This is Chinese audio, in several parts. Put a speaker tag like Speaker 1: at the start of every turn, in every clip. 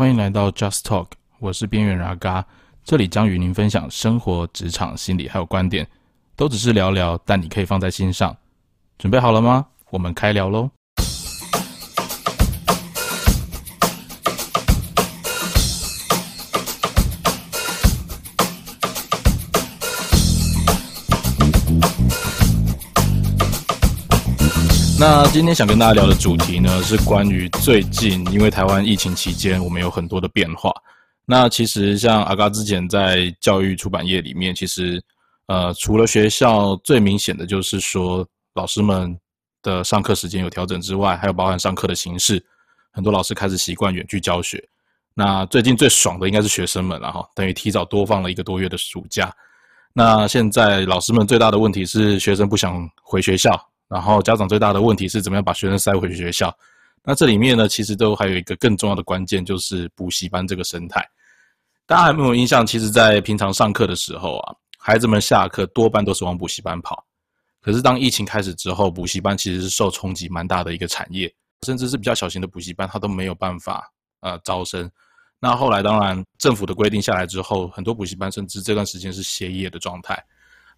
Speaker 1: 欢迎来到 Just Talk，我是边缘阿嘎，这里将与您分享生活、职场、心理还有观点，都只是聊聊，但你可以放在心上。准备好了吗？我们开聊喽！那今天想跟大家聊的主题呢，是关于最近因为台湾疫情期间，我们有很多的变化。那其实像阿嘎之前在教育出版业里面，其实呃，除了学校最明显的就是说老师们的上课时间有调整之外，还有包含上课的形式，很多老师开始习惯远距教学。那最近最爽的应该是学生们了哈，等于提早多放了一个多月的暑假。那现在老师们最大的问题是学生不想回学校。然后家长最大的问题是怎么样把学生塞回学校？那这里面呢，其实都还有一个更重要的关键，就是补习班这个生态。大家有没有印象？其实，在平常上课的时候啊，孩子们下课多半都是往补习班跑。可是当疫情开始之后，补习班其实是受冲击蛮大的一个产业，甚至是比较小型的补习班，它都没有办法呃招生。那后来当然政府的规定下来之后，很多补习班甚至这段时间是歇业的状态。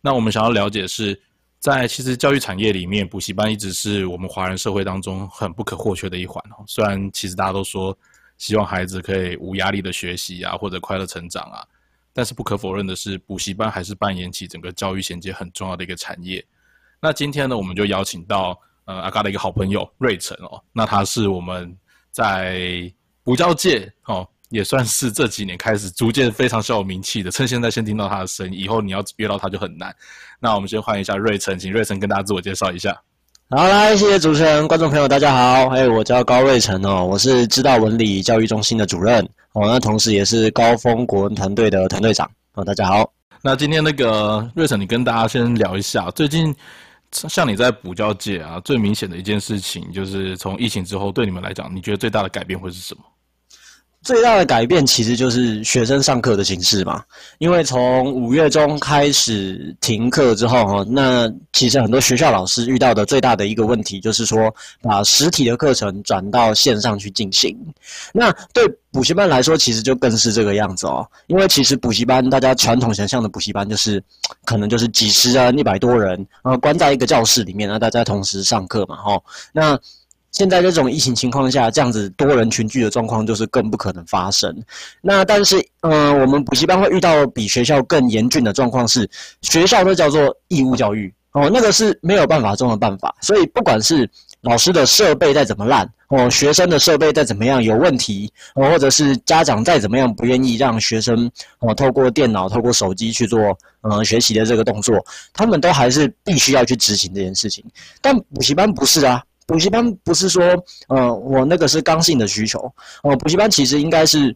Speaker 1: 那我们想要了解是。在其实教育产业里面，补习班一直是我们华人社会当中很不可或缺的一环哦。虽然其实大家都说希望孩子可以无压力的学习啊，或者快乐成长啊，但是不可否认的是，补习班还是扮演起整个教育衔接很重要的一个产业。那今天呢，我们就邀请到呃阿嘎的一个好朋友瑞成哦，那他是我们在补教界哦。也算是这几年开始逐渐非常小有名气的。趁现在先听到他的声音，以后你要约到他就很难。那我们先换一下瑞成，请瑞成跟大家自我介绍一下。
Speaker 2: 好，来，谢谢主持人，观众朋友大家好。哎，我叫高瑞成哦，我是知道文理教育中心的主任哦，那同时也是高峰国文团队的团队长哦。大家好。
Speaker 1: 那今天那个瑞成，你跟大家先聊一下，最近像你在补教界啊，最明显的一件事情，就是从疫情之后，对你们来讲，你觉得最大的改变会是什么？
Speaker 2: 最大的改变其实就是学生上课的形式嘛，因为从五月中开始停课之后哈，那其实很多学校老师遇到的最大的一个问题就是说，把实体的课程转到线上去进行。那对补习班来说，其实就更是这个样子哦，因为其实补习班大家传统想象的补习班就是，可能就是几十人、一百多人，然后关在一个教室里面，那大家同时上课嘛，哈，那。现在这种疫情情况下，这样子多人群聚的状况就是更不可能发生。那但是，嗯，我们补习班会遇到比学校更严峻的状况是，学校都叫做义务教育哦，那个是没有办法中的办法。所以，不管是老师的设备再怎么烂哦，学生的设备再怎么样有问题哦，或者是家长再怎么样不愿意让学生哦透过电脑、透过手机去做嗯学习的这个动作，他们都还是必须要去执行这件事情。但补习班不是啊。补习班不是说，呃，我那个是刚性的需求，哦，补习班其实应该是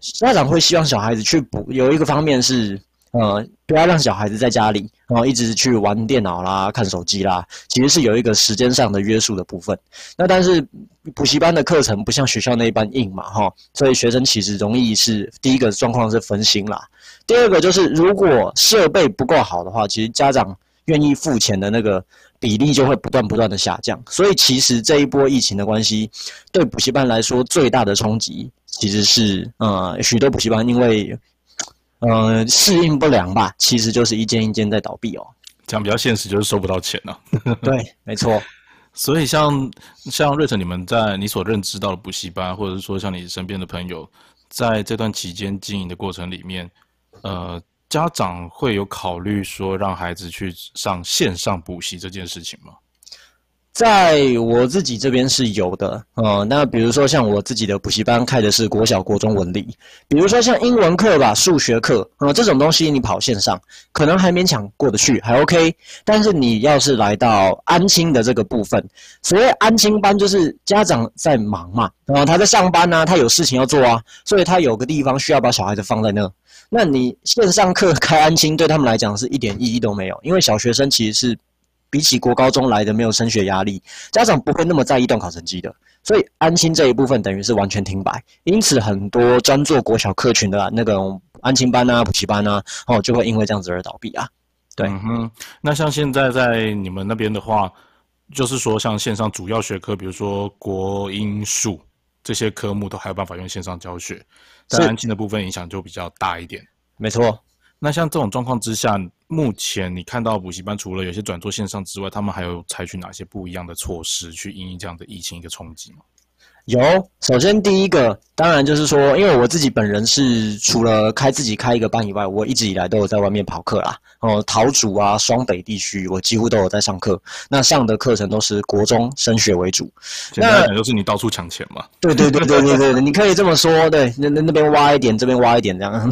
Speaker 2: 家长会希望小孩子去补，有一个方面是，呃，不要让小孩子在家里，然后一直去玩电脑啦、看手机啦，其实是有一个时间上的约束的部分。那但是补习班的课程不像学校那一般硬嘛，哈，所以学生其实容易是第一个状况是分心啦，第二个就是如果设备不够好的话，其实家长愿意付钱的那个。比例就会不断不断的下降，所以其实这一波疫情的关系，对补习班来说最大的冲击，其实是呃许多补习班因为呃适应不良吧，其实就是一间一间在倒闭哦。
Speaker 1: 讲比较现实，就是收不到钱了。
Speaker 2: 对，没错。
Speaker 1: 所以像像瑞成，你们在你所认知到的补习班，或者是说像你身边的朋友，在这段期间经营的过程里面，呃。家长会有考虑说让孩子去上线上补习这件事情吗？
Speaker 2: 在我自己这边是有的，呃，那比如说像我自己的补习班开的是国小、国中文理，比如说像英文课吧、数学课，呃，这种东西你跑线上可能还勉强过得去，还 OK。但是你要是来到安亲的这个部分，所谓安亲班就是家长在忙嘛，然后他在上班呢，他有事情要做啊，所以他有个地方需要把小孩子放在那。那你线上课开安亲对他们来讲是一点意义都没有，因为小学生其实是比起国高中来的没有升学压力，家长不会那么在意段考成绩的，所以安亲这一部分等于是完全停摆。因此，很多专做国小课群的那个安亲班啊、补习班啊，哦，就会因为这样子而倒闭啊。对，
Speaker 1: 嗯哼。那像现在在你们那边的话，就是说像线上主要学科，比如说国英数，这些科目都还有办法用线上教学，但安静的部分影响就比较大一点。
Speaker 2: 没错。
Speaker 1: 那像这种状况之下，目前你看到补习班除了有些转做线上之外，他们还有采取哪些不一样的措施去应对这样的疫情一个冲击吗？
Speaker 2: 有，首先第一个，当然就是说，因为我自己本人是除了开自己开一个班以外，我一直以来都有在外面跑课啦。哦，桃竹啊，双北地区，我几乎都有在上课。那上的课程都是国中升学为主。
Speaker 1: 简单讲，就是你到处抢钱嘛。
Speaker 2: 对对对对对对，你可以这么说。对，那那那边挖一点，这边挖一点，这样。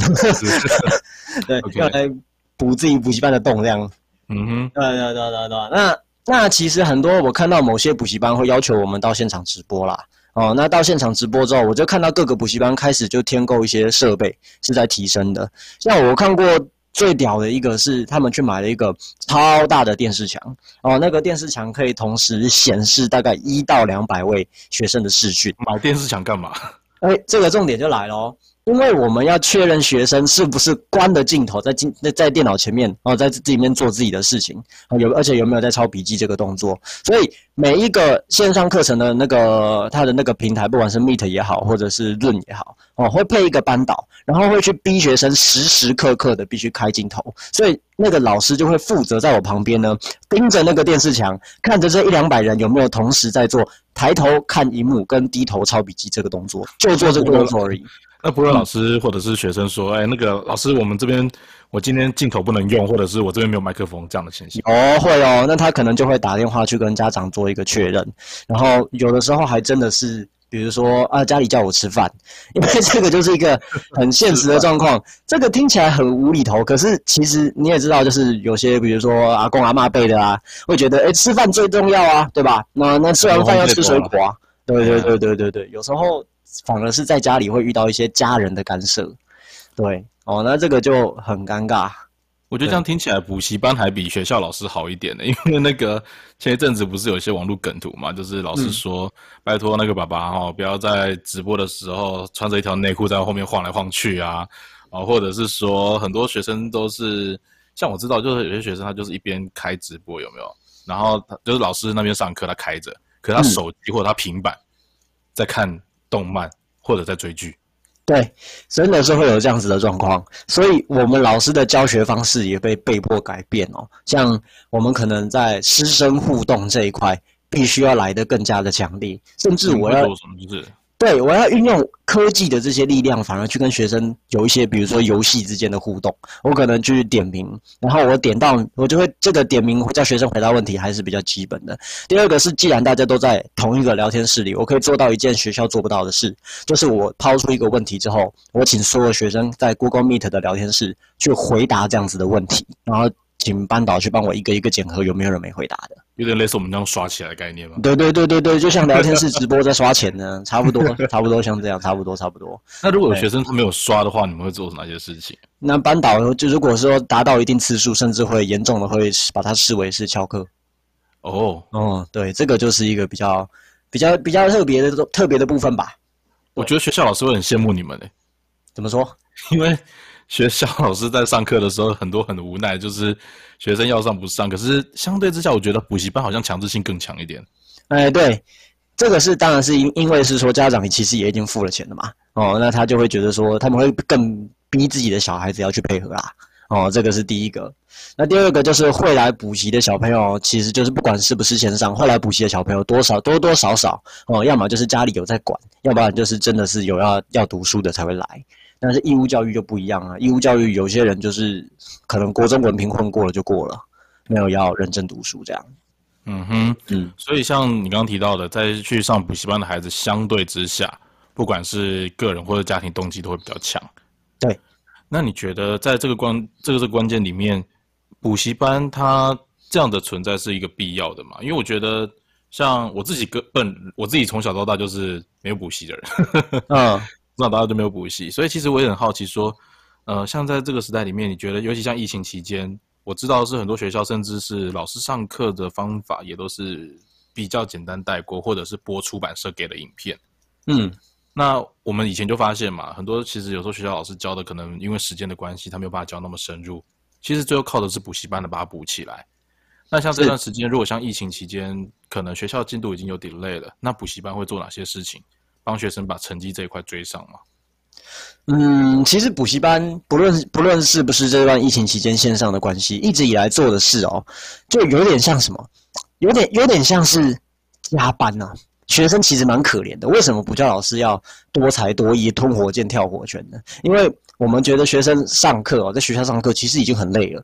Speaker 2: 对，要来补自己补习班的洞，这样。嗯哼。对对对对对。那那其实很多，我看到某些补习班会要求我们到现场直播啦。哦，那到现场直播之后，我就看到各个补习班开始就添购一些设备，是在提升的。像我看过最屌的一个是，他们去买了一个超大的电视墙，哦，那个电视墙可以同时显示大概一到两百位学生的视讯。
Speaker 1: 买电视墙干嘛？
Speaker 2: 哎，这个重点就来了哦。因为我们要确认学生是不是关的镜头在镜在在电脑前面哦，在这里面做自己的事情有而且有没有在抄笔记这个动作，所以每一个线上课程的那个它的那个平台，不管是 Meet 也好，或者是论也好哦，会配一个班导，然后会去逼学生时时刻刻的必须开镜头，所以那个老师就会负责在我旁边呢，盯着那个电视墙，看着这一两百人有没有同时在做抬头看荧幕跟低头抄笔记这个动作，就做这个动作而已。
Speaker 1: 那不论老师或者是学生说，哎，那个老师，我们这边我今天镜头不能用，或者是我这边没有麦克风这样的情形。
Speaker 2: 哦，会哦，那他可能就会打电话去跟家长做一个确认，然后有的时候还真的是，比如说啊，家里叫我吃饭，因为这个就是一个很现实的状况。这个听起来很无厘头，可是其实你也知道，就是有些比如说阿公阿妈辈的啊，会觉得哎，吃饭最重要啊，对吧？那那吃完饭要吃水果啊，对对对对对对，有时候。反而是在家里会遇到一些家人的干涉，对哦，那这个就很尴尬。
Speaker 1: 我觉得这样听起来，补习班还比学校老师好一点呢，因为那个前一阵子不是有一些网络梗图嘛，就是老师说拜托那个爸爸哈，不要在直播的时候穿着一条内裤在后面晃来晃去啊，啊，或者是说很多学生都是像我知道，就是有些学生他就是一边开直播有没有，然后就是老师那边上课他开着，可他手机或者他平板在看。动漫或者在追剧，
Speaker 2: 对，真的是会有这样子的状况，所以我们老师的教学方式也被被迫改变哦。像我们可能在师生互动这一块，必须要来得更加的强烈，甚至我要。对，我要运用科技的这些力量，反而去跟学生有一些，比如说游戏之间的互动。我可能去点名，然后我点到，我就会这个点名叫学生回答问题，还是比较基本的。第二个是，既然大家都在同一个聊天室里，我可以做到一件学校做不到的事，就是我抛出一个问题之后，我请所有学生在 Google Meet 的聊天室去回答这样子的问题，然后。请班导去帮我一个一个检核有没有人没回答的，
Speaker 1: 有点类似我们这样刷起来的概念吗？
Speaker 2: 对对对对对，就像聊天室直播在刷钱呢，差不多差不多像这样，差不多差不多。
Speaker 1: 那如果有学生他没有刷的话，你们会做哪些事情？
Speaker 2: 那班导就如果说达到一定次数，甚至会严重的会把它视为是翘课。
Speaker 1: 哦
Speaker 2: 哦，对，这个就是一个比较比较比较特别的特别的部分吧。
Speaker 1: 我觉得学校老师会很羡慕你们诶。
Speaker 2: 怎么说？
Speaker 1: 因为。学校老师在上课的时候，很多很无奈，就是学生要上不上。可是相对之下，我觉得补习班好像强制性更强一点。
Speaker 2: 哎，对，这个是当然是因因为是说家长其实也已经付了钱了嘛。哦，那他就会觉得说他们会更逼自己的小孩子要去配合啦。哦，这个是第一个。那第二个就是会来补习的小朋友，其实就是不管是不是线上，会来补习的小朋友多少多多少少哦，要么就是家里有在管，要不然就是真的是有要要读书的才会来。但是义务教育就不一样啊！义务教育有些人就是可能国中文凭混过了就过了，没有要认真读书这样。
Speaker 1: 嗯哼，嗯，所以像你刚刚提到的，在去上补习班的孩子，相对之下，不管是个人或者家庭动机都会比较强。
Speaker 2: 对，
Speaker 1: 那你觉得在这个关这个是关键里面，补习班它这样的存在是一个必要的吗？因为我觉得像我自己个本我自己从小到大就是没有补习的人。嗯。那大家都没有补习，所以其实我也很好奇，说，呃，像在这个时代里面，你觉得，尤其像疫情期间，我知道是很多学校，甚至是老师上课的方法也都是比较简单带过，或者是播出版社给的影片。嗯，那我们以前就发现嘛，很多其实有时候学校老师教的，可能因为时间的关系，他没有办法教那么深入，其实最后靠的是补习班的把它补起来。那像这段时间，如果像疫情期间，可能学校进度已经有 delay 了，那补习班会做哪些事情？帮学生把成绩这一块追上吗？
Speaker 2: 嗯，其实补习班不论不论是不是这段疫情期间线上的关系，一直以来做的事哦，就有点像什么，有点有点像是加班呐。学生其实蛮可怜的，为什么补教老师要多才多艺、吞火箭、跳火圈呢？因为我们觉得学生上课哦，在学校上课其实已经很累了。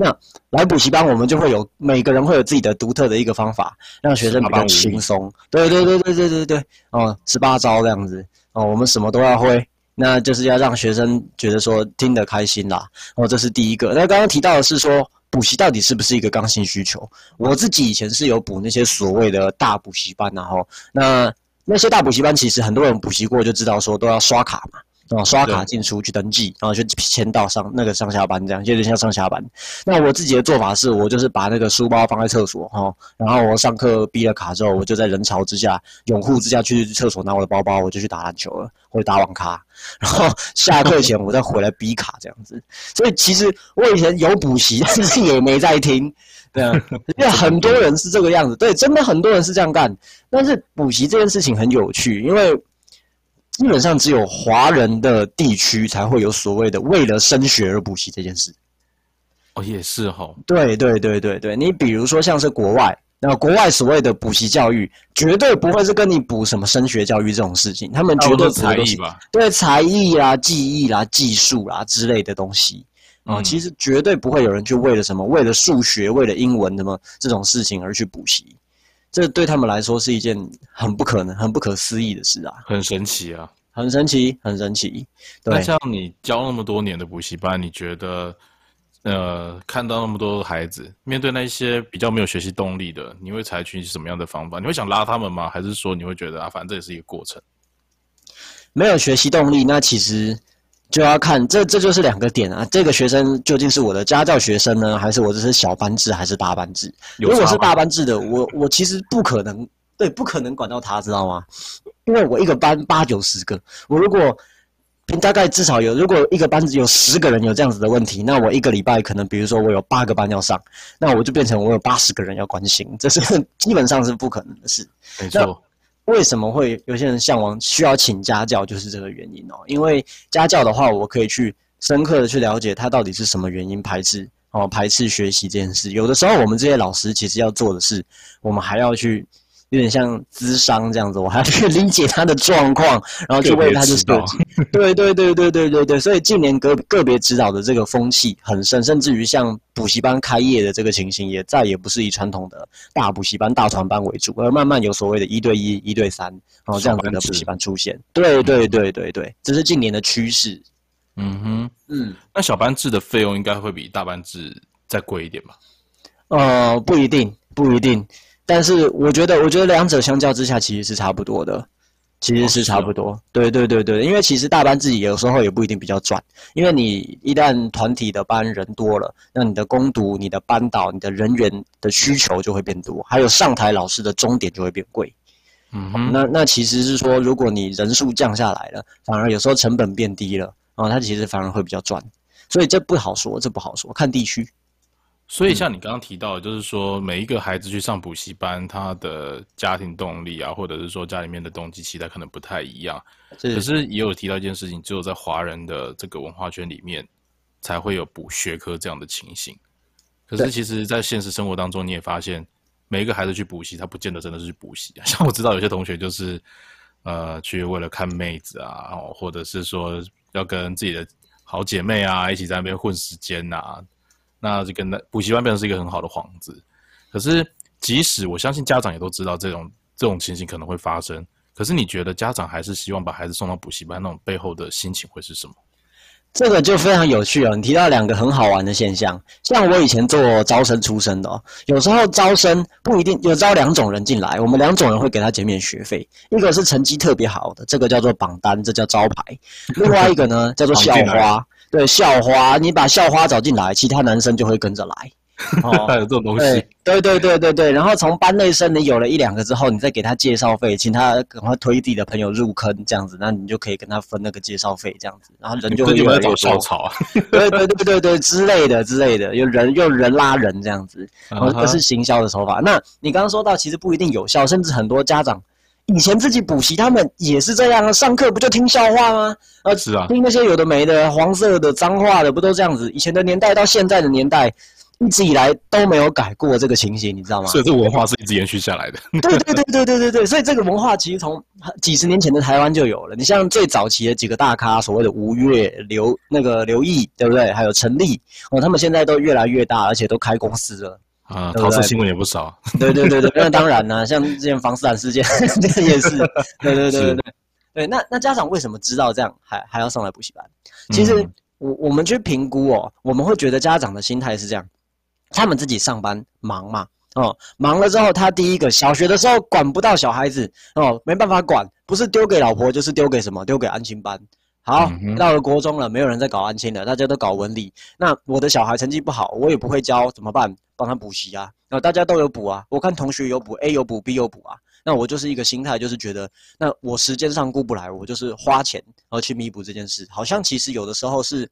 Speaker 2: 那来补习班，我们就会有每个人会有自己的独特的一个方法，让学生比较轻松。对对对对对对对，哦，十八招这样子哦，我们什么都要会。那就是要让学生觉得说听得开心啦，哦，这是第一个。那刚刚提到的是说补习到底是不是一个刚性需求？我自己以前是有补那些所谓的大补习班，然后那那些大补习班其实很多人补习过就知道说都要刷卡嘛。哦，刷卡进出去登记，然后就签到上那个上下班这样，有点像上下班。那我自己的做法是，我就是把那个书包放在厕所哈，然后我上课逼了卡之后，我就在人潮之下、拥护之下去厕所拿我的包包，我就去打篮球了或者打网咖，然后下课前我再回来逼卡这样子。所以其实我以前有补习，但是也没在听，对啊，因为很多人是这个样子，对，真的很多人是这样干。但是补习这件事情很有趣，因为。基本上只有华人的地区才会有所谓的为了升学而补习这件事。
Speaker 1: 哦，也是哈。
Speaker 2: 对对对对对，你比如说像是国外，那国外所谓的补习教育，绝对不会是跟你补什么升学教育这种事情，他们绝对
Speaker 1: 才艺吧？
Speaker 2: 对，才艺啦、技艺啦、技术啦之类的东西啊，其实绝对不会有人去为了什么，为了数学、为了英文什么这种事情而去补习。这对他们来说是一件很不可能、很不可思议的事啊！
Speaker 1: 很神奇啊！
Speaker 2: 很神奇，很神奇。
Speaker 1: 那像你教那么多年的补习班，你觉得，呃，看到那么多孩子，面对那些比较没有学习动力的，你会采取什么样的方法？你会想拉他们吗？还是说你会觉得啊，反正这也是一个过程？
Speaker 2: 没有学习动力，那其实。就要看这，这就是两个点啊。这个学生究竟是我的家教学生呢，还是我这是小班制，还是大班制？如果是大班制的，我我其实不可能，对，不可能管到他，知道吗？因为我一个班八九十个，我如果大概至少有，如果一个班有十个人有这样子的问题，那我一个礼拜可能，比如说我有八个班要上，那我就变成我有八十个人要关心，这是 基本上是不可能的事。
Speaker 1: 没错。
Speaker 2: 为什么会有些人向往需要请家教，就是这个原因哦。因为家教的话，我可以去深刻的去了解他到底是什么原因排斥哦，排斥学习这件事。有的时候，我们这些老师其实要做的是，我们还要去。有点像咨商这样子，我还要去理解他的状况，然后去为他去设计。对对对对对对对，所以近年个个别指导的这个风气很深，甚至于像补习班开业的这个情形，也再也不是以传统的大补习班、大团班为主，而慢慢有所谓的一对一、一对三，然后这样子的补习班出现。对对对对对，这是近年的趋势。
Speaker 1: 嗯哼，嗯，那小班制的费用应该会比大班制再贵一点吧？
Speaker 2: 呃，不一定，不一定。但是我觉得，我觉得两者相较之下其实是差不多的，其实是差不多。对对对对，因为其实大班自己有时候也不一定比较赚，因为你一旦团体的班人多了，那你的攻读、你的班导、你的人员的需求就会变多，还有上台老师的终点就会变贵。
Speaker 1: 嗯，
Speaker 2: 那那其实是说，如果你人数降下来了，反而有时候成本变低了，啊，它其实反而会比较赚。所以这不好说，这不好说，看地区。
Speaker 1: 所以，像你刚刚提到，的，就是说每一个孩子去上补习班，他的家庭动力啊，或者是说家里面的动机期待可能不太一样。可是也有提到一件事情，只有在华人的这个文化圈里面，才会有补学科这样的情形。可是其实，在现实生活当中，你也发现，每一个孩子去补习，他不见得真的是去补习。像我知道有些同学就是，呃，去为了看妹子啊，或者是说要跟自己的好姐妹啊一起在那边混时间呐。那就跟那补习班变成是一个很好的幌子，可是即使我相信家长也都知道这种这种情形可能会发生，可是你觉得家长还是希望把孩子送到补习班，那种背后的心情会是什么？
Speaker 2: 这个就非常有趣哦。你提到两个很好玩的现象，像我以前做招生出身的哦，有时候招生不一定有招两种人进来，我们两种人会给他减免学费，一个是成绩特别好的，这个叫做榜单，这叫招牌；另外一个呢叫做校花。对校花，你把校花找进来，其他男生就会跟着来。
Speaker 1: 哦，还有这种东西。
Speaker 2: 对对对对对，然后从班内生你有了一两个之后，你再给他介绍费，请他赶快推自己的朋友入坑，这样子，那你就可以跟他分那个介绍费，这样子，然后人就会越来越多。
Speaker 1: 校草。
Speaker 2: 对对对对对之类的之类的，有人用人拉人这样子，然后这是行销的手法。那你刚刚说到，其实不一定有效，甚至很多家长。以前自己补习，他们也是这样啊，上课不就听笑话吗？
Speaker 1: 呃，是啊，
Speaker 2: 听那些有的没的、黄色的、脏话的，不都这样子？以前的年代到现在的年代。一直以来都没有改过这个情形，你知道吗？
Speaker 1: 所以这文化是一直延续下来的。
Speaker 2: 对 对对对对对对，所以这个文化其实从几十年前的台湾就有了。你像最早期的几个大咖，所谓的吴越、刘那个刘毅，对不对？还有陈立哦，他们现在都越来越大，而且都开公司了。
Speaker 1: 啊，桃色新闻也不少。
Speaker 2: 对对对对，那当然呢，像之前房斯坦事件，这个也是。对对对对对。对，那那家长为什么知道这样还还要上来补习班？其实我我们去评估哦，我们会觉得家长的心态是这样。他们自己上班忙嘛，哦，忙了之后，他第一个小学的时候管不到小孩子，哦，没办法管，不是丢给老婆就是丢给什么，丢给安心班。好，到了国中了，没有人在搞安亲了，大家都搞文理。那我的小孩成绩不好，我也不会教，怎么办？帮他补习啊。那大家都有补啊，我看同学有补，A 有补，B 有补啊。那我就是一个心态，就是觉得，那我时间上顾不来，我就是花钱然后去弥补这件事。好像其实有的时候是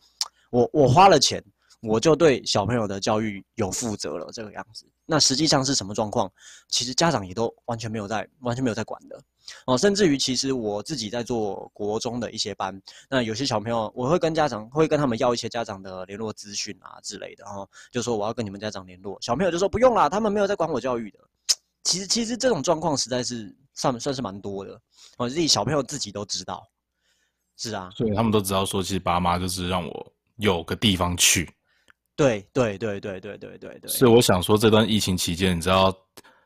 Speaker 2: 我我花了钱。我就对小朋友的教育有负责了，这个样子。那实际上是什么状况？其实家长也都完全没有在，完全没有在管的哦。甚至于，其实我自己在做国中的一些班，那有些小朋友，我会跟家长会跟他们要一些家长的联络资讯啊之类的哈，就说我要跟你们家长联络。小朋友就说不用啦，他们没有在管我教育的。其实，其实这种状况实在是算算是蛮多的哦。自己小朋友自己都知道，是啊，
Speaker 1: 所以他们都知道说，其实爸妈就是让我有个地方去。
Speaker 2: 对对对对对对对对，
Speaker 1: 是我想说这段疫情期间，你知道，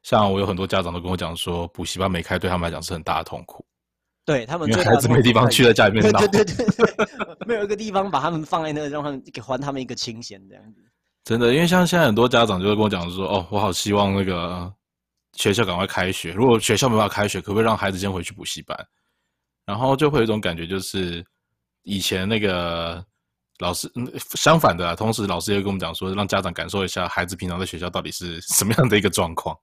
Speaker 1: 像我有很多家长都跟我讲说，补习班没开对他们来讲是很大的痛苦。
Speaker 2: 对他们，
Speaker 1: 因为孩子没地方去，在家里面闹。
Speaker 2: 对对对对，没有一个地方把他们放在那，让他们给还他们一个清闲这样子。
Speaker 1: 真的，因为像现在很多家长就会跟我讲说，哦，我好希望那个学校赶快开学。如果学校没办法开学，可不可以让孩子先回去补习班？然后就会有一种感觉，就是以前那个。老师，相反的，同时老师也跟我们讲说，让家长感受一下孩子平常在学校到底是什么样的一个状况。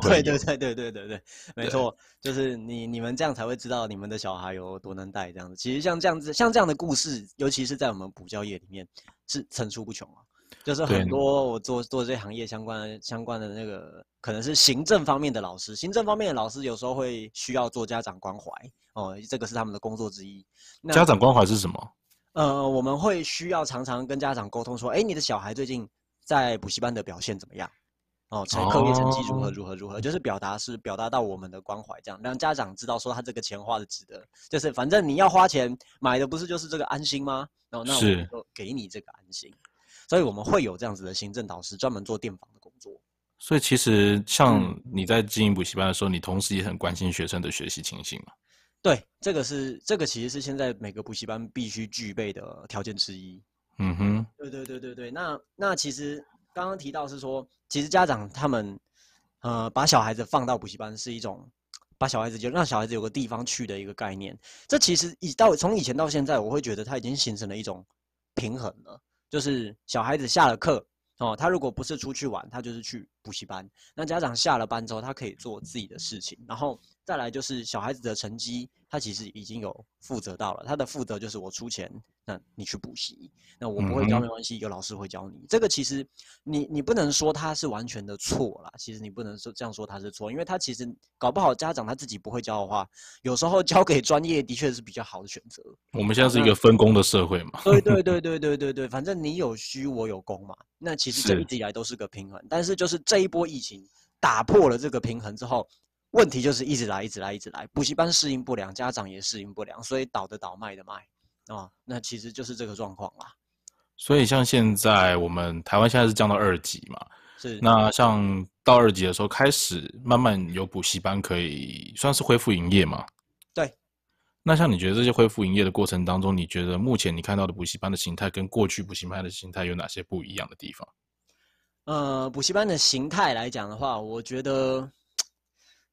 Speaker 2: 对对对对对对对，没错，就是你你们这样才会知道你们的小孩有多能带这样子。其实像这样子，像这样的故事，尤其是在我们补教业里面是层出不穷啊。就是很多我做做这行业相关相关的那个，可能是行政方面的老师，行政方面的老师有时候会需要做家长关怀哦，这个是他们的工作之一。
Speaker 1: 那家长关怀是什么？
Speaker 2: 呃，我们会需要常常跟家长沟通，说，哎，你的小孩最近在补习班的表现怎么样？哦，成课业成绩如何如何如何？就是表达是表达到我们的关怀，这样让家长知道说他这个钱花的值得。就是反正你要花钱买的不是就是这个安心吗？哦，那我们就给你这个安心。所以我们会有这样子的行政导师专门做电访的工作。
Speaker 1: 所以其实像你在经营补习班的时候，你同时也很关心学生的学习情形嘛？
Speaker 2: 对，这个是这个其实是现在每个补习班必须具备的条件之一。
Speaker 1: 嗯哼，
Speaker 2: 对对对对对。那那其实刚刚提到是说，其实家长他们呃把小孩子放到补习班是一种把小孩子就让小孩子有个地方去的一个概念。这其实以到从以前到现在，我会觉得他已经形成了一种平衡了，就是小孩子下了课哦，他如果不是出去玩，他就是去补习班。那家长下了班之后，他可以做自己的事情，然后。再来就是小孩子的成绩，他其实已经有负责到了。他的负责就是我出钱，那你去补习，那我不会教没关系，有老师会教你。这个其实你你不能说他是完全的错啦，其实你不能说这样说他是错，因为他其实搞不好家长他自己不会教的话，有时候交给专业的确是比较好的选择。
Speaker 1: 我们现在是一个分工的社会嘛？
Speaker 2: 对 对对对对对对，反正你有虚我有功嘛。那其实这一直以来都是个平衡，但是就是这一波疫情打破了这个平衡之后。问题就是一直来，一直来，一直来，补习班适应不良，家长也适应不良，所以倒的倒，卖的卖，啊，那其实就是这个状况啦。
Speaker 1: 所以像现在我们台湾现在是降到二级嘛，
Speaker 2: 是。
Speaker 1: 那像到二级的时候，开始慢慢有补习班可以算是恢复营业嘛？
Speaker 2: 对。
Speaker 1: 那像你觉得这些恢复营业的过程当中，你觉得目前你看到的补习班的形态跟过去补习班的形态有哪些不一样的地方？
Speaker 2: 呃，补习班的形态来讲的话，我觉得。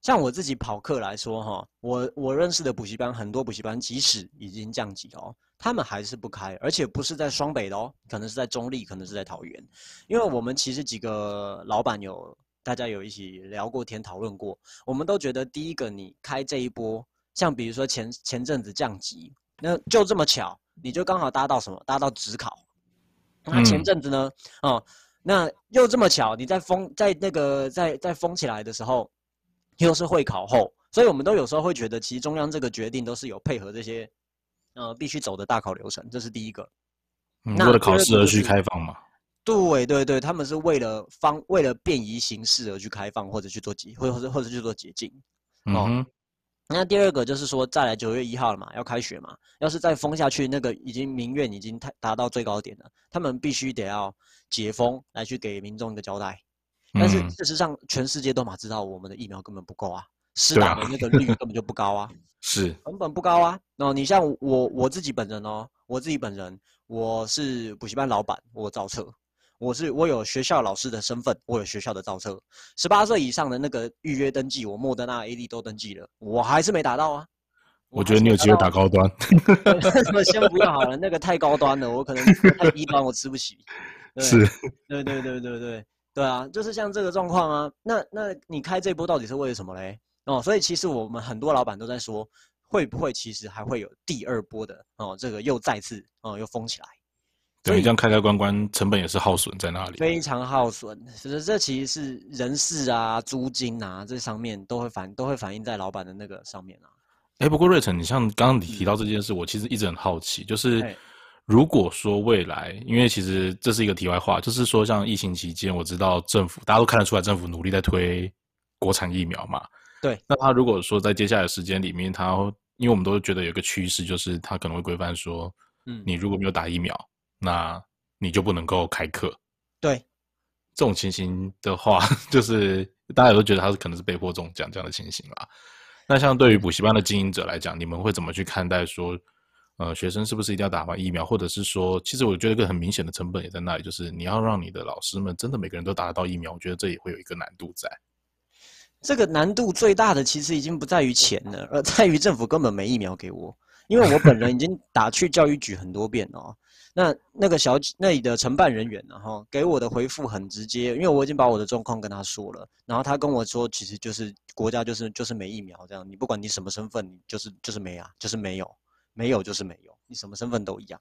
Speaker 2: 像我自己跑课来说，哈，我我认识的补习班很多，补习班即使已经降级哦，他们还是不开，而且不是在双北的哦，可能是在中立，可能是在桃园，因为我们其实几个老板有大家有一起聊过天，讨论过，我们都觉得第一个你开这一波，像比如说前前阵子降级，那就这么巧，你就刚好搭到什么，搭到职考，那前阵子呢，哦，那又这么巧，你在封在那个在在封起来的时候。又是会考后，所以我们都有时候会觉得，其实中央这个决定都是有配合这些呃必须走的大考流程，这是第一个。
Speaker 1: 为了考试而去开放嘛？
Speaker 2: 对对对，他们是为了方为了便宜形式而去开放，或者去做解，或者或者或者去做解禁。哦，那第二个就是说，再来九月一号了嘛，要开学嘛。要是再封下去，那个已经民怨已经太达到最高点了，他们必须得要解封来去给民众一个交代。但是事实上，全世界都嘛知道我们的疫苗根本不够啊，施打的那个率根本就不高啊，
Speaker 1: 是
Speaker 2: 成本不高啊。哦，你像我我自己本人哦，我自己本人我是补习班老板，我造册。我是我有学校老师的身份，我有学校的造册，十八岁以上的那个预约登记，我莫德纳 A D 都登记了，我还是没打到啊。
Speaker 1: 我觉得你有机会打高端。
Speaker 2: 先不要好了，那个太高端了，我可能太低端，我吃不起。
Speaker 1: 是，
Speaker 2: 对对对对对对啊，就是像这个状况啊。那那你开这波到底是为什么嘞？哦，所以其实我们很多老板都在说，会不会其实还会有第二波的哦，这个又再次哦又封起来。
Speaker 1: 对，这样开开关关，成本也是耗损在那里，
Speaker 2: 非常耗损。其实这其实是人事啊、租金啊这上面都会反都会反映在老板的那个上面啊。
Speaker 1: 哎，不过瑞成，你像刚刚你提到这件事，我其实一直很好奇，就是如果说未来，因为其实这是一个题外话，就是说像疫情期间，我知道政府大家都看得出来，政府努力在推国产疫苗嘛。
Speaker 2: 对。
Speaker 1: 那他如果说在接下来的时间里面，他因为我们都觉得有一个趋势，就是他可能会规范说，嗯，你如果没有打疫苗。那你就不能够开课，
Speaker 2: 对，
Speaker 1: 这种情形的话，就是大家都觉得他是可能是被迫中奖这样的情形啦。那像对于补习班的经营者来讲，你们会怎么去看待说，呃，学生是不是一定要打完疫苗，或者是说，其实我觉得一个很明显的成本也在那里，就是你要让你的老师们真的每个人都打得到疫苗，我觉得这也会有一个难度在。
Speaker 2: 这个难度最大的其实已经不在于钱了，而在于政府根本没疫苗给我，因为我本人已经打去教育局很多遍了。那那个小那里的承办人员，然后给我的回复很直接，因为我已经把我的状况跟他说了，然后他跟我说，其实就是国家就是就是没疫苗这样，你不管你什么身份，你就是就是没啊，就是没有，没有就是没有，你什么身份都一样，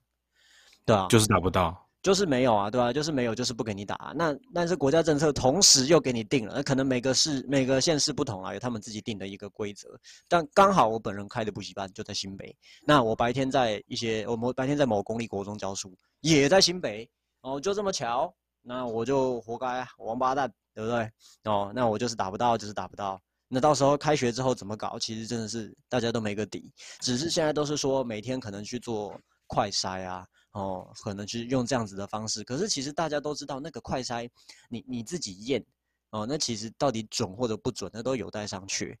Speaker 2: 对啊，
Speaker 1: 就是打不到。
Speaker 2: 就是没有啊，对吧？就是没有，就是不给你打。那但是国家政策同时又给你定了，那可能每个市每个县市不同啊，有他们自己定的一个规则。但刚好我本人开的补习班就在新北，那我白天在一些我某白天在某公立国中教书，也在新北哦，就这么巧，那我就活该王八蛋，对不对？哦，那我就是打不到，就是打不到。那到时候开学之后怎么搞？其实真的是大家都没个底，只是现在都是说每天可能去做快筛啊。哦，可能去用这样子的方式，可是其实大家都知道，那个快筛，你你自己验，哦，那其实到底准或者不准，那都有待商榷。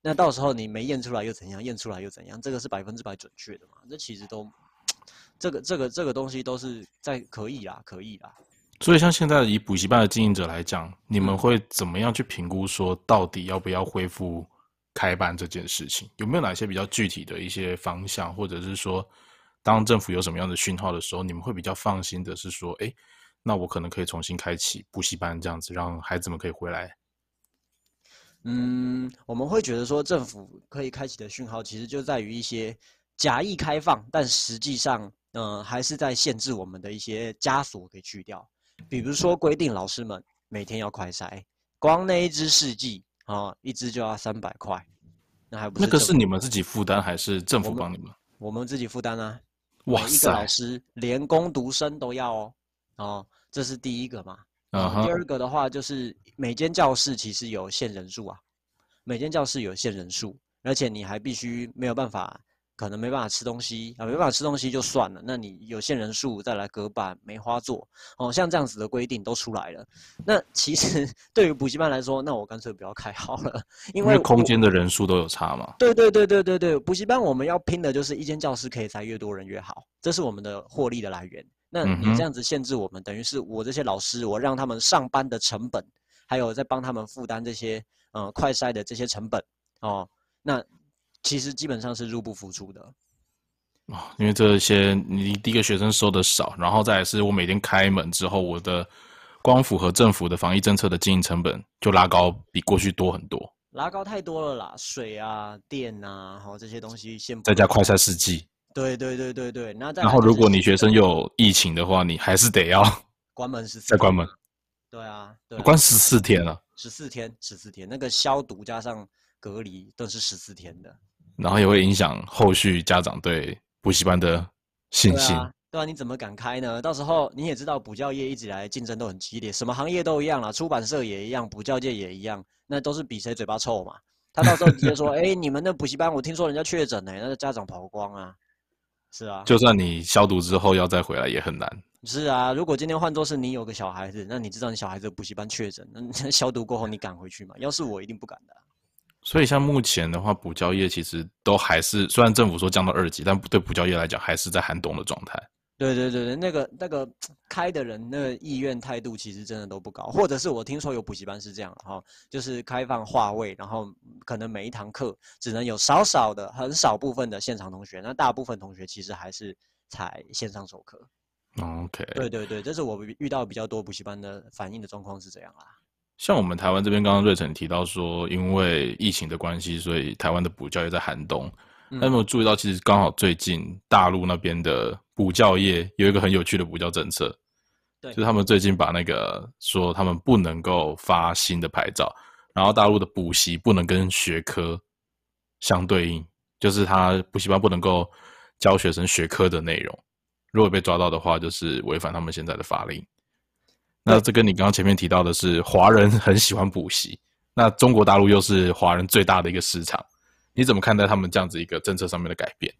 Speaker 2: 那到时候你没验出来又怎样？验出来又怎样？这个是百分之百准确的嘛？这其实都，这个这个这个东西都是在可以啦，可以啦。
Speaker 1: 所以像现在以补习班的经营者来讲，你们会怎么样去评估说，到底要不要恢复开班这件事情？有没有哪些比较具体的一些方向，或者是说？当政府有什么样的讯号的时候，你们会比较放心的是说，哎，那我可能可以重新开启补习班，这样子让孩子们可以回来。
Speaker 2: 嗯，我们会觉得说，政府可以开启的讯号，其实就在于一些假意开放，但实际上，嗯，还是在限制我们的一些枷锁给去掉。比如说，规定老师们每天要快筛，光那一支试剂啊，一支就要三百块，那还不
Speaker 1: 那个是你们自己负担还是政府帮你们？
Speaker 2: 我们自己负担啊。哇一个老师连工读生都要哦，哦，这是第一个嘛。第二个的话就是每间教室其实有限人数啊，每间教室有限人数，而且你还必须没有办法，可能没办法吃东西啊，没办法吃东西就算了，那你有限人数再来隔板梅花座哦，像这样子的规定都出来了。那其实 对于补习班来说，那我干脆不要开好了，
Speaker 1: 因为空间的人数都有差嘛。
Speaker 2: 对对对对对对，补习班我们要拼的就是一间教室可以塞越多人越好，这是我们的获利的来源。那你这样子限制我们，等于是我这些老师，我让他们上班的成本，还有在帮他们负担这些呃快筛的这些成本哦，那其实基本上是入不敷出的。
Speaker 1: 啊，因为这些你第一个学生收的少，然后再是我每天开门之后，我的光符合政府的防疫政策的经营成本就拉高，比过去多很多。
Speaker 2: 拉高太多了啦，水啊、电啊，然后这些东西先
Speaker 1: 再加快筛试剂。
Speaker 2: 对对对对对，那
Speaker 1: 然后如果你学生有疫情的话，你还是得要
Speaker 2: 关门十
Speaker 1: 再关门。
Speaker 2: 对啊，
Speaker 1: 关十四天了。
Speaker 2: 十四天，十四天，那个消毒加上隔离都是十四天的，
Speaker 1: 然后也会影响后续家长对补习班的信心。
Speaker 2: 对啊，你怎么敢开呢？到时候你也知道，补教业一直以来竞争都很激烈，什么行业都一样啦，出版社也一样，补教界也一样，那都是比谁嘴巴臭嘛。他到时候直接说：“ 哎，你们的补习班，我听说人家确诊呢，那个家长跑光啊。”是啊，
Speaker 1: 就算你消毒之后要再回来也很难。
Speaker 2: 是啊，如果今天换作是你有个小孩子，那你知道你小孩子补习班确诊，那 消毒过后你敢回去吗？要是我，一定不敢的。
Speaker 1: 所以，像目前的话，补教业其实都还是，虽然政府说降到二级，但对补教业来讲，还是在寒冬的状态。
Speaker 2: 对对对对，那个那个开的人，那个意愿态度其实真的都不高，或者是我听说有补习班是这样哈，就是开放话位，然后可能每一堂课只能有少少的、很少部分的现场同学，那大部分同学其实还是采线上授课。
Speaker 1: OK，
Speaker 2: 对对对，这是我遇到比较多补习班的反映的状况是这样啦。
Speaker 1: 像我们台湾这边，刚刚瑞成提到说，因为疫情的关系，所以台湾的补教也在寒冬。那有没有注意到，其实刚好最近大陆那边的补教业有一个很有趣的补教政策，
Speaker 2: 对，
Speaker 1: 就他们最近把那个说他们不能够发新的牌照，然后大陆的补习不能跟学科相对应，就是他补习班不能够教学生学科的内容，如果被抓到的话，就是违反他们现在的法令。那这跟你刚刚前面提到的是，华人很喜欢补习，那中国大陆又是华人最大的一个市场。你怎么看待他们这样子一个政策上面的改变？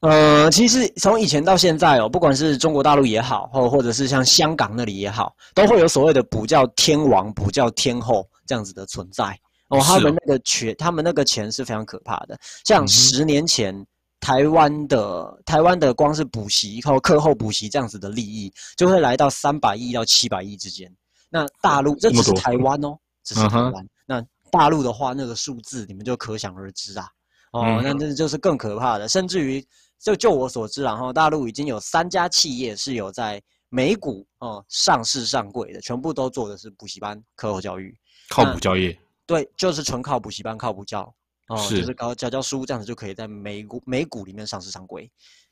Speaker 2: 呃，其实从以前到现在哦，不管是中国大陆也好，或或者是像香港那里也好，都会有所谓的补教天王、补教天后这样子的存在哦。他们那个钱，他们那个钱是非常可怕的。像十年前，台湾的台湾的光是补习后课后补习这样子的利益，就会来到三百亿到七百亿之间。那大陆这只是台湾哦，只是台湾。那大陆的话，那个数字你们就可想而知啊！哦，那这就是更可怕的。甚至于，就就我所知，然后大陆已经有三家企业是有在美股哦上市上柜的，全部都做的是补习班课后教育，
Speaker 1: 靠补教业。
Speaker 2: 对，就是纯靠补习班，靠补教哦，就是搞教教书，这样子就可以在美股美股里面上市上柜。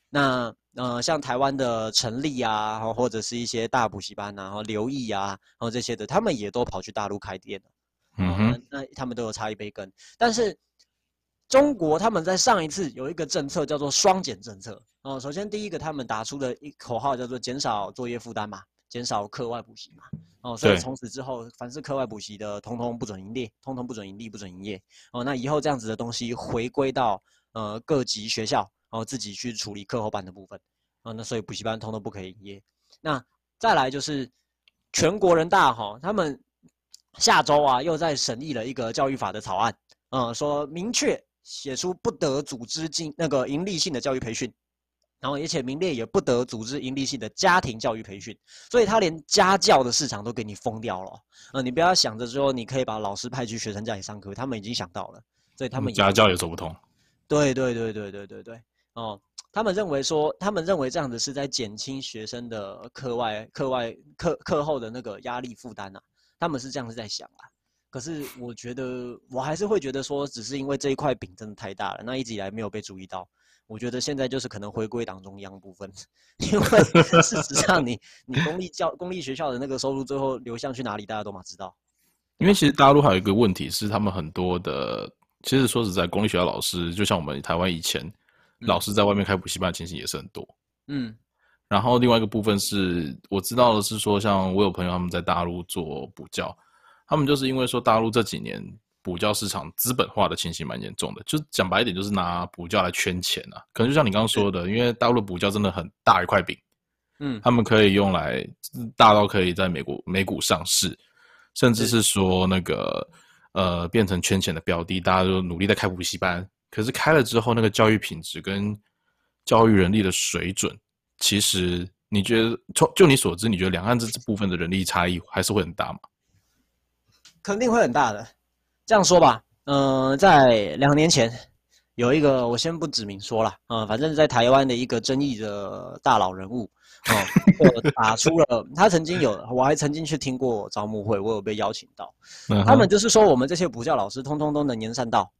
Speaker 2: 那呃，像台湾的成立啊，或者是一些大补习班啊，然后留意啊，然后这些的，他们也都跑去大陆开店了。
Speaker 1: 嗯哼，
Speaker 2: 那他们都有差一杯羹，但是中国他们在上一次有一个政策叫做双减政策哦。首先第一个，他们打出的一口号叫做减少作业负担嘛，减少课外补习嘛。哦，所以从此之后，凡是课外补习的，通通不准营业，通通不准盈利，不准营业。哦，那以后这样子的东西回归到呃各级学校，然后自己去处理课后班的部分。啊，那所以补习班通通不可以营业。那再来就是全国人大哈，他们。下周啊，又在审议了一个教育法的草案，嗯，说明确写出不得组织进那个盈利性的教育培训，然后而且名列也不得组织盈利性的家庭教育培训，所以他连家教的市场都给你封掉了。呃，你不要想着说你可以把老师派去学生家里上课，他们已经想到了，所以他们
Speaker 1: 家教也走不通。
Speaker 2: 对对对对对对对，哦，他们认为说，他们认为这样子是在减轻学生的课外课外课课后的那个压力负担呐。他们是这样子在想啊，可是我觉得我还是会觉得说，只是因为这一块饼真的太大了，那一直以来没有被注意到。我觉得现在就是可能回归党中央部分，因为事实上你你公立教公立学校的那个收入最后流向去哪里，大家都嘛知道。
Speaker 1: 因为其实大陆还有一个问题是，他们很多的，其实说实在，公立学校老师就像我们台湾以前老师在外面开补习班的情形也是很多。
Speaker 2: 嗯。
Speaker 1: 然后另外一个部分是我知道的是说，像我有朋友他们在大陆做补教，他们就是因为说大陆这几年补教市场资本化的情形蛮严重的，就讲白一点就是拿补教来圈钱啊。可能就像你刚刚说的，因为大陆补教真的很大一块饼，
Speaker 2: 嗯，
Speaker 1: 他们可以用来大到可以在美国美股上市，甚至是说那个呃变成圈钱的标的，大家都努力在开补习班，可是开了之后那个教育品质跟教育人力的水准。其实你觉得从就你所知，你觉得两岸这这部分的人力差异还是会很大吗？
Speaker 2: 肯定会很大的。这样说吧，嗯，在两年前有一个，我先不指名说了，嗯，反正在台湾的一个争议的大佬人物，哦，打出了他曾经有，我还曾经去听过招募会，我有被邀请到，他们就是说我们这些补教老师通通都能言善道。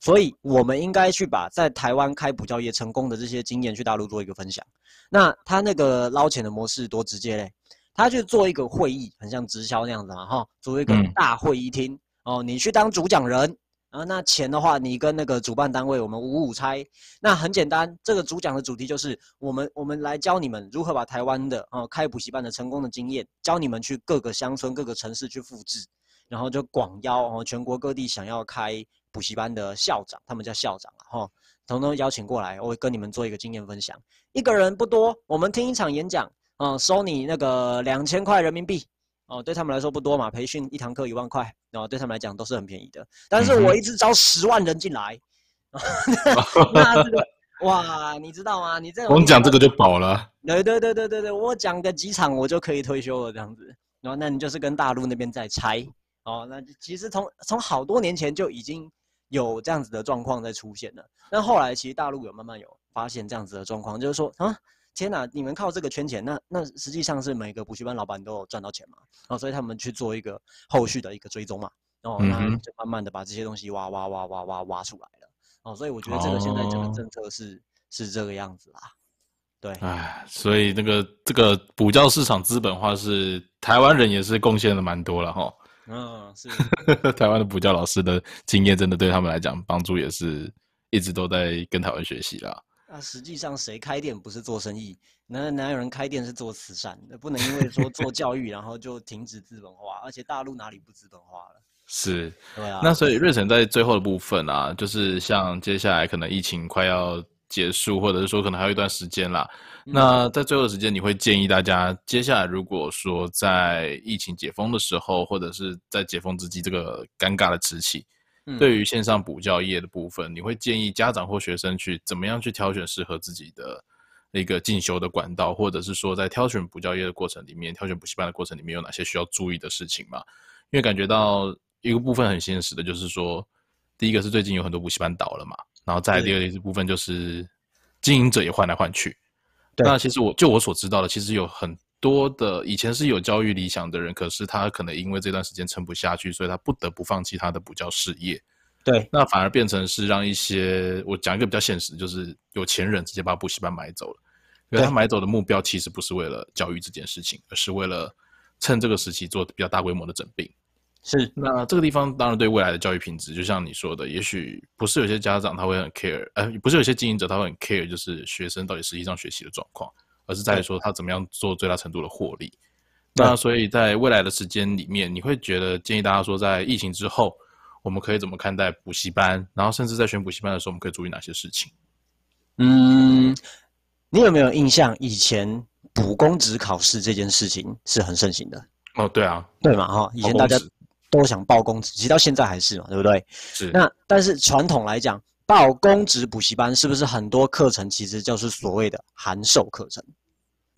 Speaker 2: 所以，我们应该去把在台湾开补教业成功的这些经验去大陆做一个分享。那他那个捞钱的模式多直接嘞？他去做一个会议，很像直销那样子嘛，哈，做一个大会议厅哦，你去当主讲人，啊，那钱的话，你跟那个主办单位我们五五拆。那很简单，这个主讲的主题就是我们我们来教你们如何把台湾的啊开补习班的成功的经验，教你们去各个乡村、各个城市去复制，然后就广邀哦全国各地想要开补习班的校长，他们叫校长啊哈，统统邀请过来，我会跟你们做一个经验分享。一个人不多，我们听一场演讲，嗯，收你那个两千块人民币。哦，对他们来说不多嘛，培训一堂课一万块，哦，对他们来讲都是很便宜的。但是我一直招十万人进来，那这个哇，你知道吗？你这
Speaker 1: 光讲这个就饱了。
Speaker 2: 对对对对对对，我讲个几场我就可以退休了这样子。然后那你就是跟大陆那边在拆哦，那其实从从好多年前就已经有这样子的状况在出现了。但后来其实大陆有慢慢有发现这样子的状况，就是说啊。天哪！你们靠这个圈钱，那那实际上是每个补习班老板都有赚到钱嘛？哦，所以他们去做一个后续的一个追踪嘛，哦，那就慢慢的把这些东西挖挖挖挖挖挖出来了。哦，所以我觉得这个现在这个政策是是这个样子啦。对，
Speaker 1: 哎，所以那个这个补教市场资本化是台湾人也是贡献了蛮多了哈。
Speaker 2: 嗯，是
Speaker 1: 台湾的补教老师的经验，真的对他们来讲帮助也是一直都在跟台湾学习啦。
Speaker 2: 那实际上，谁开店不是做生意？哪哪有人开店是做慈善那？不能因为说做教育，然后就停止资本化。而且大陆哪里不资本化了？
Speaker 1: 是，
Speaker 2: 对啊。
Speaker 1: 那所以瑞成在最后的部分啊，就是像接下来可能疫情快要结束，或者是说可能还有一段时间啦。那在最后的时间，你会建议大家，接下来如果说在疫情解封的时候，或者是在解封之际这个尴尬的时期。对于线上补教业的部分，你会建议家长或学生去怎么样去挑选适合自己的一个进修的管道，或者是说在挑选补教业的过程里面，挑选补习班的过程里面有哪些需要注意的事情吗？因为感觉到一个部分很现实的，就是说，第一个是最近有很多补习班倒了嘛，然后再第二个部分就是经营者也换来换去。那其实我就我所知道的，其实有很。多的以前是有教育理想的人，可是他可能因为这段时间撑不下去，所以他不得不放弃他的补教事业。
Speaker 2: 对，
Speaker 1: 那反而变成是让一些我讲一个比较现实，就是有钱人直接把补习班买走了。因为他买走的目标其实不是为了教育这件事情，而是为了趁这个时期做比较大规模的整病。
Speaker 2: 是，
Speaker 1: 那这个地方当然对未来的教育品质，就像你说的，也许不是有些家长他会很 care，呃，不是有些经营者他会很 care，就是学生到底实际上学习的状况。而是在于说他怎么样做最大程度的获利。那所以在未来的时间里面，你会觉得建议大家说，在疫情之后，我们可以怎么看待补习班？然后甚至在选补习班的时候，我们可以注意哪些事情？
Speaker 2: 嗯，你有没有印象？以前补公职考试这件事情是很盛行的。
Speaker 1: 哦，对啊，
Speaker 2: 对嘛，哈，以前大家都想报公职，其实到现在还是嘛，对不对？
Speaker 1: 是。
Speaker 2: 那但是传统来讲。报公职补习班是不是很多课程其实就是所谓的函授课程？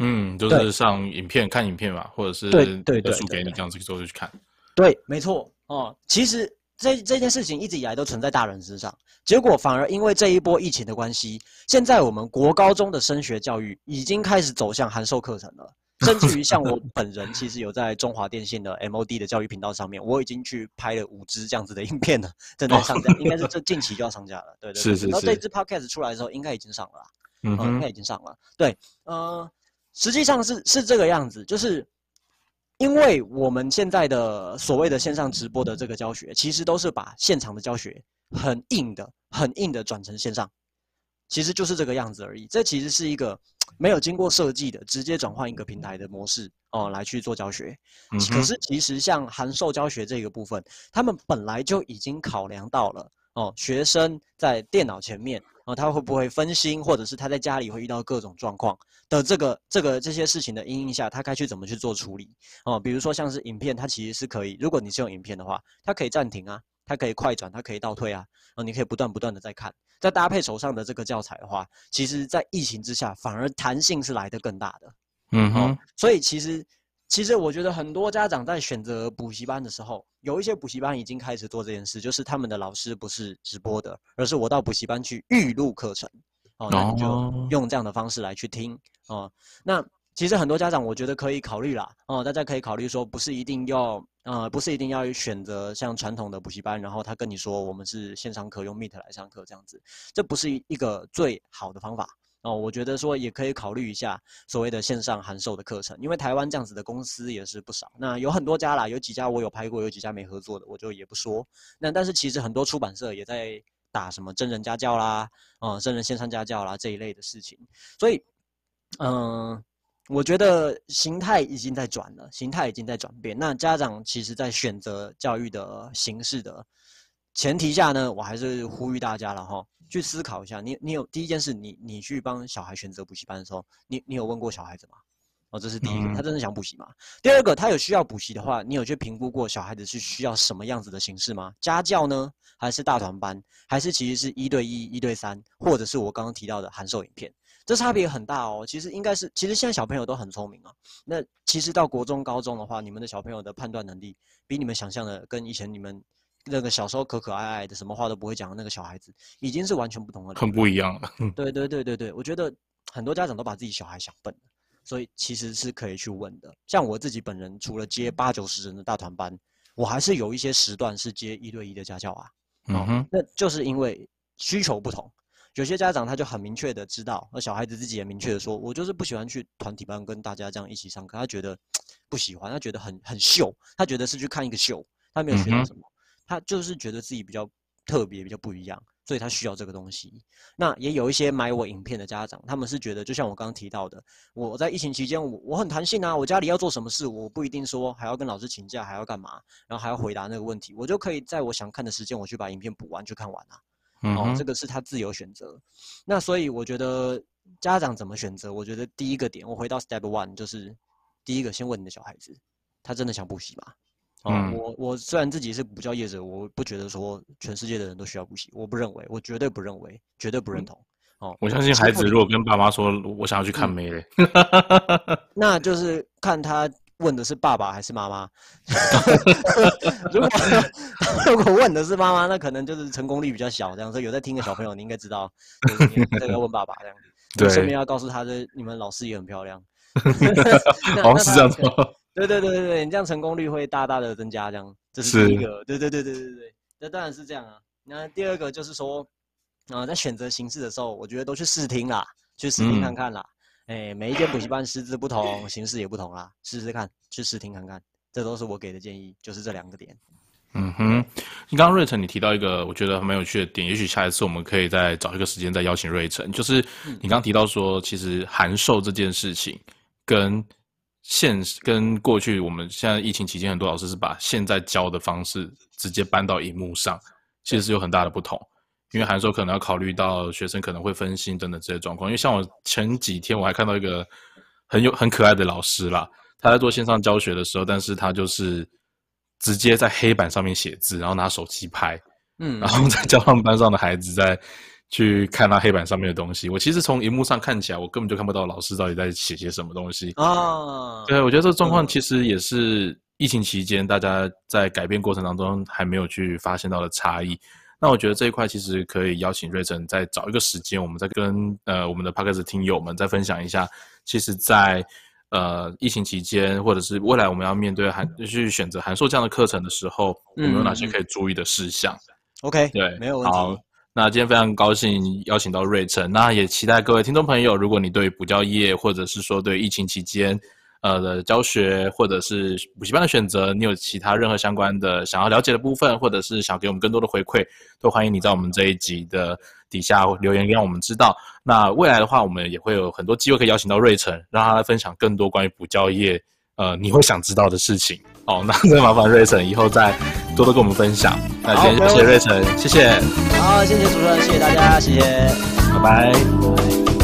Speaker 1: 嗯，就是上影片看影片嘛，或者是
Speaker 2: 对对对，
Speaker 1: 书给你这样子之后就去看。
Speaker 2: 对，没错哦。其实这这件事情一直以来都存在大人身上，结果反而因为这一波疫情的关系，现在我们国高中的升学教育已经开始走向函授课程了。甚至于像我本人，其实有在中华电信的 MOD 的教育频道上面，我已经去拍了五支这样子的影片了，正在上架，应该是这近期就要上架了。对对，
Speaker 1: 是是是。
Speaker 2: 然后这支 Podcast 出来的时候，应该已经上了，嗯，应该已经上了。对，呃，实际上是是这个样子，就是因为我们现在的所谓的线上直播的这个教学，其实都是把现场的教学很硬的、很硬的转成线上。其实就是这个样子而已，这其实是一个没有经过设计的，直接转换一个平台的模式哦，来去做教学。可是其实像函授教学这个部分，他们本来就已经考量到了哦，学生在电脑前面哦，他会不会分心，或者是他在家里会遇到各种状况的这个这个这些事情的阴影下，他该去怎么去做处理哦？比如说像是影片，它其实是可以，如果你是用影片的话，它可以暂停啊。它可以快转，它可以倒退啊，哦，你可以不断不断的在看，再搭配手上的这个教材的话，其实，在疫情之下，反而弹性是来得更大的。
Speaker 1: 嗯哼，
Speaker 2: 所以其实，其实我觉得很多家长在选择补习班的时候，有一些补习班已经开始做这件事，就是他们的老师不是直播的，而是我到补习班去预录课程，哦，那你就用这样的方式来去听，哦，那。其实很多家长，我觉得可以考虑啦，哦，大家可以考虑说，不是一定要，呃，不是一定要选择像传统的补习班，然后他跟你说我们是线上课，用 Meet 来上课这样子，这不是一个最好的方法，哦，我觉得说也可以考虑一下所谓的线上函授的课程，因为台湾这样子的公司也是不少。那有很多家啦，有几家我有拍过，有几家没合作的，我就也不说。那但是其实很多出版社也在打什么真人家教啦，啊，真人线上家教啦这一类的事情。所以，嗯，我觉得形态已经在转了，形态已经在转变。那家长其实在选择教育的形式的前提下呢，我还是呼吁大家了哈。去思考一下，你你有第一件事，你你去帮小孩选择补习班的时候，你你有问过小孩子吗？哦，这是第一个，他真的想补习吗？第二个，他有需要补习的话，你有去评估过小孩子是需要什么样子的形式吗？家教呢，还是大团班，还是其实是一对一、一对三，或者是我刚刚提到的函授影片？这差别很大哦。其实应该是，其实现在小朋友都很聪明啊。那其实到国中、高中的话，你们的小朋友的判断能力比你们想象的跟以前你们。那个小时候可可爱爱的，什么话都不会讲的那个小孩子，已经是完全不同了，
Speaker 1: 很不一样了。
Speaker 2: 对对对对对，我觉得很多家长都把自己小孩想笨了，所以其实是可以去问的。像我自己本人，除了接八九十人的大团班，我还是有一些时段是接一对一的家教啊。嗯哼，那就是因为需求不同，有些家长他就很明确的知道，那小孩子自己也明确的说，我就是不喜欢去团体班跟大家这样一起上课，他觉得不喜欢，他觉得很很秀，他觉得是去看一个秀，他没有学到什么。他就是觉得自己比较特别，比较不一样，所以他需要这个东西。那也有一些买我影片的家长，他们是觉得，就像我刚刚提到的，我在疫情期间，我我很弹性啊，我家里要做什么事，我不一定说还要跟老师请假，还要干嘛，然后还要回答那个问题，我就可以在我想看的时间，我去把影片补完，去看完啊。哦，这个是他自由选择。那所以我觉得家长怎么选择？我觉得第一个点，我回到 step one，就是第一个先问你的小孩子，他真的想补习吗？哦，我我虽然自己是补教业者，我不觉得说全世界的人都需要补习，我不认为，我绝对不认为，绝对不认同。哦，
Speaker 1: 我相信孩子如果跟爸妈说我想要去看妹嘞，
Speaker 2: 那就是看他问的是爸爸还是妈妈。如果如果问的是妈妈，那可能就是成功率比较小。这样说有在听的小朋友，你应该知道，这个问爸爸这样。对，顺便要告诉他的，你们老师也很漂亮。
Speaker 1: 好像是这样子。
Speaker 2: 对对对对对，你这样成功率会大大的增加，这样这是第一个。对对对对对对，那当然是这样啊。那第二个就是说，啊，在选择形式的时候，我觉得都去试听啦，去试听看看啦。哎，每一间补习班师资不同，形式也不同啦，试试看，去试听看看，这都是我给的建议，就是这两个点。
Speaker 1: 嗯哼，你刚刚瑞成你提到一个我觉得蛮有趣的点，也许下一次我们可以再找一个时间再邀请瑞成，就是你刚刚提到说，其实函授这件事情跟。现跟过去，我们现在疫情期间，很多老师是把现在教的方式直接搬到荧幕上，其实是有很大的不同。因为函授可能要考虑到学生可能会分心等等这些状况。因为像我前几天我还看到一个很有很可爱的老师啦，他在做线上教学的时候，但是他就是直接在黑板上面写字，然后拿手机拍，嗯，然后再教他们班上的孩子在。去看他黑板上面的东西，我其实从荧幕上看起来，我根本就看不到老师到底在写些什么东西啊。对，我觉得这个状况其实也是疫情期间大家在改变过程当中还没有去发现到的差异。那我觉得这一块其实可以邀请瑞成再找一个时间，我们再跟呃我们的 p a r k e s 听友们再分享一下，其实，在呃疫情期间或者是未来我们要面对函去选择函授这样的课程的时候，我们有哪些可以注意的事项
Speaker 2: ？OK，
Speaker 1: 对，
Speaker 2: 没有问题。
Speaker 1: 那今天非常高兴邀请到瑞成，那也期待各位听众朋友，如果你对补教业或者是说对疫情期间，呃的教学或者是补习班的选择，你有其他任何相关的想要了解的部分，或者是想给我们更多的回馈，都欢迎你在我们这一集的底下留言让我们知道。那未来的话，我们也会有很多机会可以邀请到瑞成，让他来分享更多关于补教业。呃，你会想知道的事情哦，那 再麻烦瑞成以后再多多跟我们分享。那今天谢谢瑞成，谢谢。
Speaker 2: 好，谢谢主持人，谢谢大家，谢谢，
Speaker 1: 拜拜。